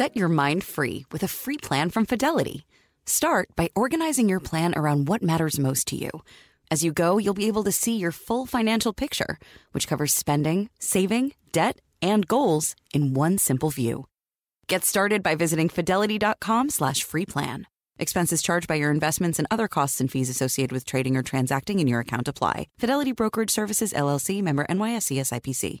Set your mind free with a free plan from Fidelity. Start by organizing your plan around what matters most to you. As you go, you'll be able to see your full financial picture, which covers spending, saving, debt, and goals in one simple view. Get started by visiting fidelity.com slash free plan. Expenses charged by your investments and other costs and fees associated with trading or transacting in your account apply. Fidelity Brokerage Services LLC member NYSE SIPC.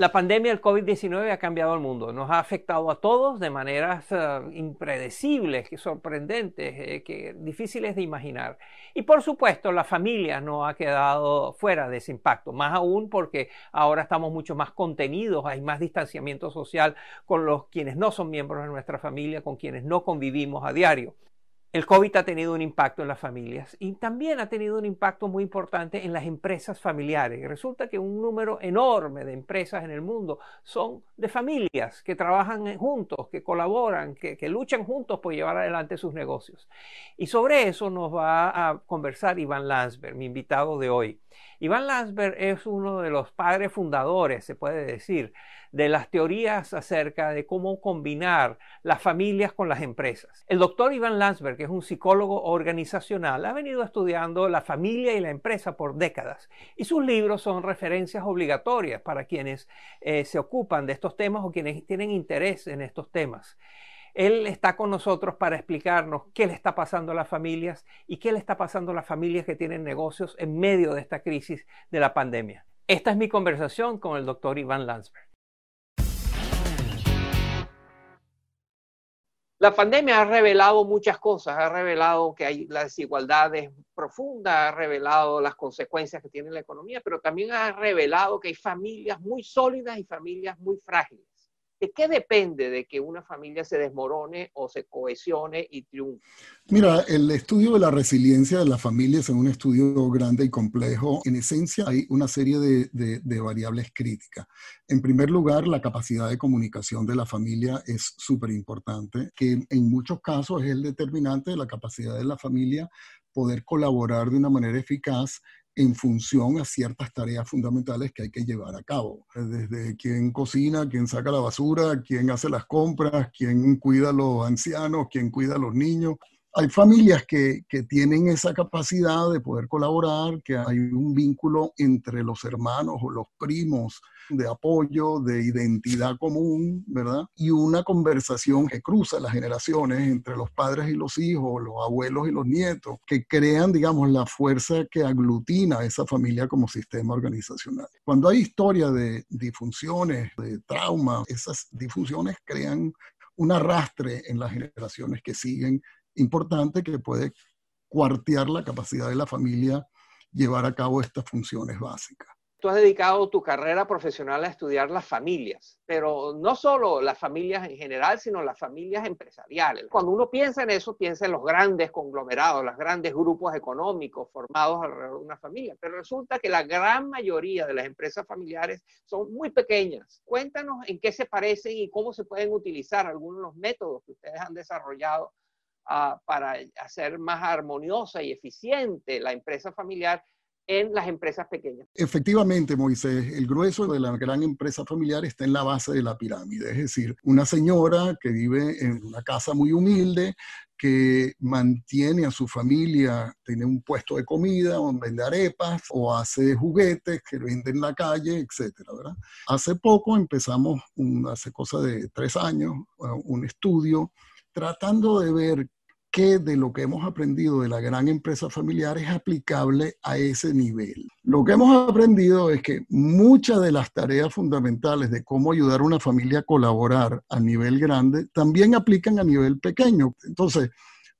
La pandemia del COVID-19 ha cambiado el mundo, nos ha afectado a todos de maneras uh, impredecibles, sorprendentes, eh, que, difíciles de imaginar. Y por supuesto, la familia no ha quedado fuera de ese impacto, más aún porque ahora estamos mucho más contenidos, hay más distanciamiento social con los quienes no son miembros de nuestra familia, con quienes no convivimos a diario. El COVID ha tenido un impacto en las familias y también ha tenido un impacto muy importante en las empresas familiares. Resulta que un número enorme de empresas en el mundo son de familias que trabajan juntos, que colaboran, que, que, luchan juntos por llevar adelante sus negocios. Y sobre eso nos va a conversar Iván Landsberg, mi invitado de hoy. Iván Landsberg es uno de los padres fundadores, se puede decir, de las teorías acerca de cómo combinar las familias con las empresas. El doctor Iván Landsberg, que es un psicólogo organizacional, ha venido estudiando la familia y la empresa por décadas y sus libros son referencias obligatorias para quienes eh, se ocupan de estos temas o quienes tienen interés en estos temas. Él está con nosotros para explicarnos qué le está pasando a las familias y qué le está pasando a las familias que tienen negocios en medio de esta crisis de la pandemia. Esta es mi conversación con el doctor Iván Landsberg. La pandemia ha revelado muchas cosas, ha revelado que hay la desigualdad es profunda, ha revelado las consecuencias que tiene la economía, pero también ha revelado que hay familias muy sólidas y familias muy frágiles. ¿De qué depende de que una familia se desmorone o se cohesione y triunfe? Mira, el estudio de la resiliencia de las familias es un estudio grande y complejo. En esencia, hay una serie de, de, variables críticas. En primer lugar, la capacidad de comunicación de la familia es súper importante, que en muchos casos es el determinante de la capacidad de la familia poder colaborar de una manera eficaz en función a ciertas tareas fundamentales que hay que llevar a cabo. Desde quién cocina, quién saca la basura, quién hace las compras, quién cuida a los ancianos, quién cuida a los niños. Hay familias que, que, tienen esa capacidad de poder colaborar, que hay un vínculo entre los hermanos o los primos de apoyo, de identidad común, ¿verdad? Y una conversación que cruza las generaciones entre los padres y los hijos, los abuelos y los nietos, que crean, digamos, la fuerza que aglutina a esa familia como sistema organizacional. Cuando hay historia de disfunciones, de trauma, esas disfunciones crean un arrastre en las generaciones que siguen importante que puede cuartear la capacidad de la familia llevar a cabo estas funciones básicas. Tú has dedicado tu carrera profesional a estudiar las familias, pero no solo las familias en general, sino las familias empresariales. Cuando uno piensa en eso, piensa en los grandes conglomerados, los grandes grupos económicos formados alrededor de una familia, pero resulta que la gran mayoría de las empresas familiares son muy pequeñas. Cuéntanos en qué se parecen y cómo se pueden utilizar algunos de los métodos que ustedes han desarrollado uh, para hacer más armoniosa y eficiente la empresa familiar en las empresas pequeñas. Efectivamente, Moisés, el grueso de la gran empresa familiar está en la base de la pirámide, es decir, una señora que vive en una casa muy humilde, que mantiene a su familia, tiene un puesto de comida, o vende arepas, o hace juguetes que vende en la calle, etcétera. Hace poco empezamos, un, hace cosa de tres años, un estudio tratando de ver qué de lo que hemos aprendido de la gran empresa familiar es aplicable a ese nivel. Lo que hemos aprendido es que muchas de las tareas fundamentales de cómo ayudar a una familia a colaborar a nivel grande también aplican a nivel pequeño. Entonces,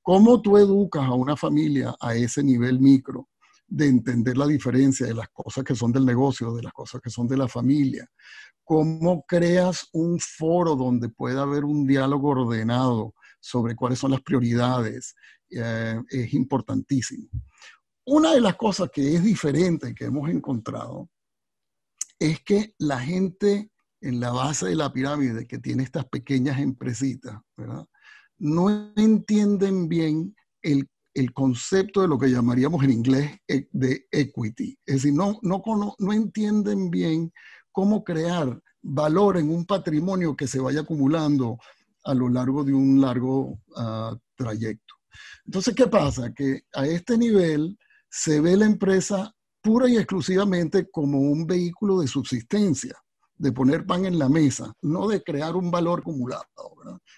¿cómo tú educas a una familia a ese nivel micro? de entender la diferencia de las cosas que son del negocio, de las cosas que son de la familia. ¿Cómo creas un foro donde pueda haber un diálogo ordenado sobre cuáles son las prioridades? Eh, es importantísimo. Una de las cosas que es diferente que hemos encontrado es que la gente en la base de la pirámide que tiene estas pequeñas empresitas, no entienden bien el el concepto de lo que llamaríamos en inglés e, de equity. Es decir, no, no, no entienden bien cómo crear valor en un patrimonio que se vaya acumulando a lo largo de un largo ah, trayecto. Entonces, ¿qué pasa? Que a este nivel se ve la empresa pura y exclusivamente como un vehículo de subsistencia de poner pan en la mesa, no de crear un valor acumulado,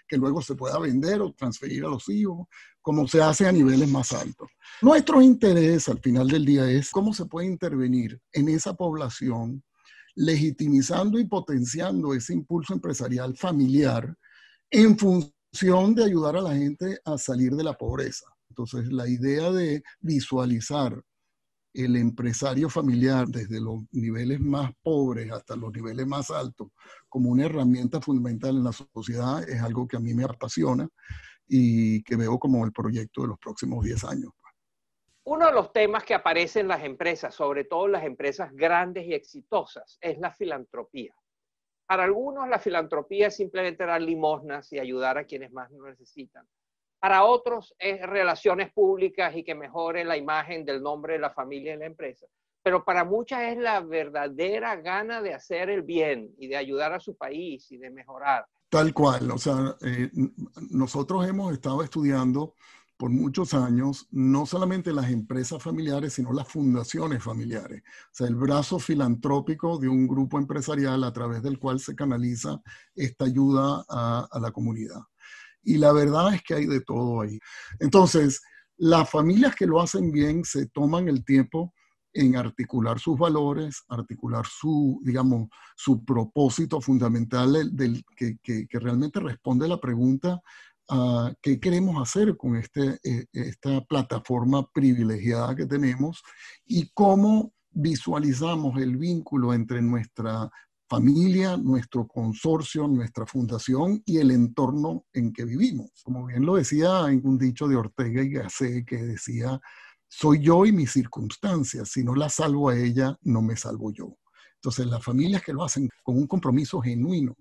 que luego se pueda vender o transferir a los hijos, como se hace a niveles más altos. Nuestro interés al final del día es cómo se puede intervenir en esa población, legitimizando y potenciando ese impulso empresarial familiar en función de ayudar a la gente a salir de la pobreza. Entonces, la idea de visualizar el empresario familiar desde los niveles más pobres hasta los niveles más altos como una herramienta fundamental en la sociedad es algo que a mí me apasiona y que veo como el proyecto de los próximos 10 años. Uno de los temas que aparece en las empresas, sobre todo en las empresas grandes y exitosas, es la filantropía. Para algunos la filantropía es simplemente dar limosnas y ayudar a quienes más lo necesitan. Para otros es relaciones públicas y que mejore la imagen del nombre de la familia en la empresa. Pero para muchas es la verdadera gana de hacer el bien y de ayudar a su país y de mejorar. Tal cual, o sea, eh, nosotros hemos estado estudiando por muchos años no solamente las empresas familiares, sino las fundaciones familiares, o sea, el brazo filantrópico de un grupo empresarial a través del cual se canaliza esta ayuda a la comunidad. Y la verdad es que hay de todo ahí. Entonces, las familias que lo hacen bien se toman el tiempo en articular sus valores, articular su, digamos, su propósito fundamental del, que, que, realmente responde a la pregunta uh, qué queremos hacer con este, eh, esta plataforma privilegiada que tenemos y cómo visualizamos el vínculo entre nuestra familia, nuestro consorcio, nuestra fundación y el entorno en que vivimos. Como bien lo decía en un dicho de Ortega y Gasset que decía, soy yo y mis circunstancias, si no la salvo a ella, no me salvo yo. Entonces las familias que lo hacen con un compromiso genuino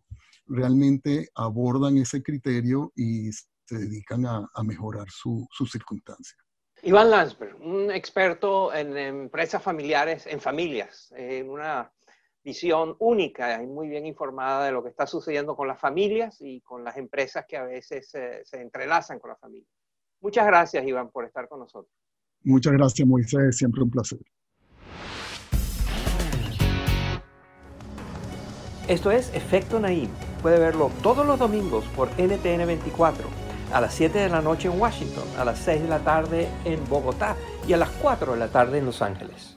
realmente abordan ese criterio y se dedican a, mejorar sus su circunstancias. Iván Landsberg, un experto en empresas familiares, en familias, en una visión única y muy bien informada de lo que está sucediendo con las familias y con las empresas que a veces se entrelazan con la familia. Muchas gracias, Iván, por estar con nosotros. Muchas gracias, Moisés. Siempre un placer. Esto es Efecto Naim. Puede verlo todos los domingos por NTN 24, a las 7 de la noche en Washington, a las 6 de la tarde en Bogotá y a las 4 de la tarde en Los Ángeles.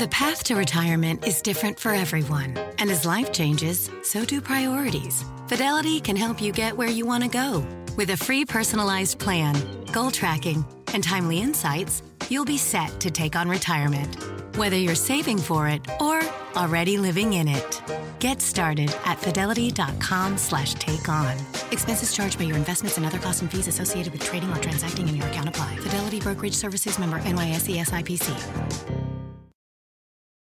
The path to retirement is different for everyone. And as life changes, so do priorities. Fidelity can help you get where you want to go. With a free personalized plan, goal tracking, and timely insights, you'll be set to take on retirement. Whether you're saving for it or already living in it. Get started at fidelity.com slash take on. Expenses charged by your investments and other costs and fees associated with trading or transacting in your account apply. Fidelity Brokerage Services member NYSE SIPC.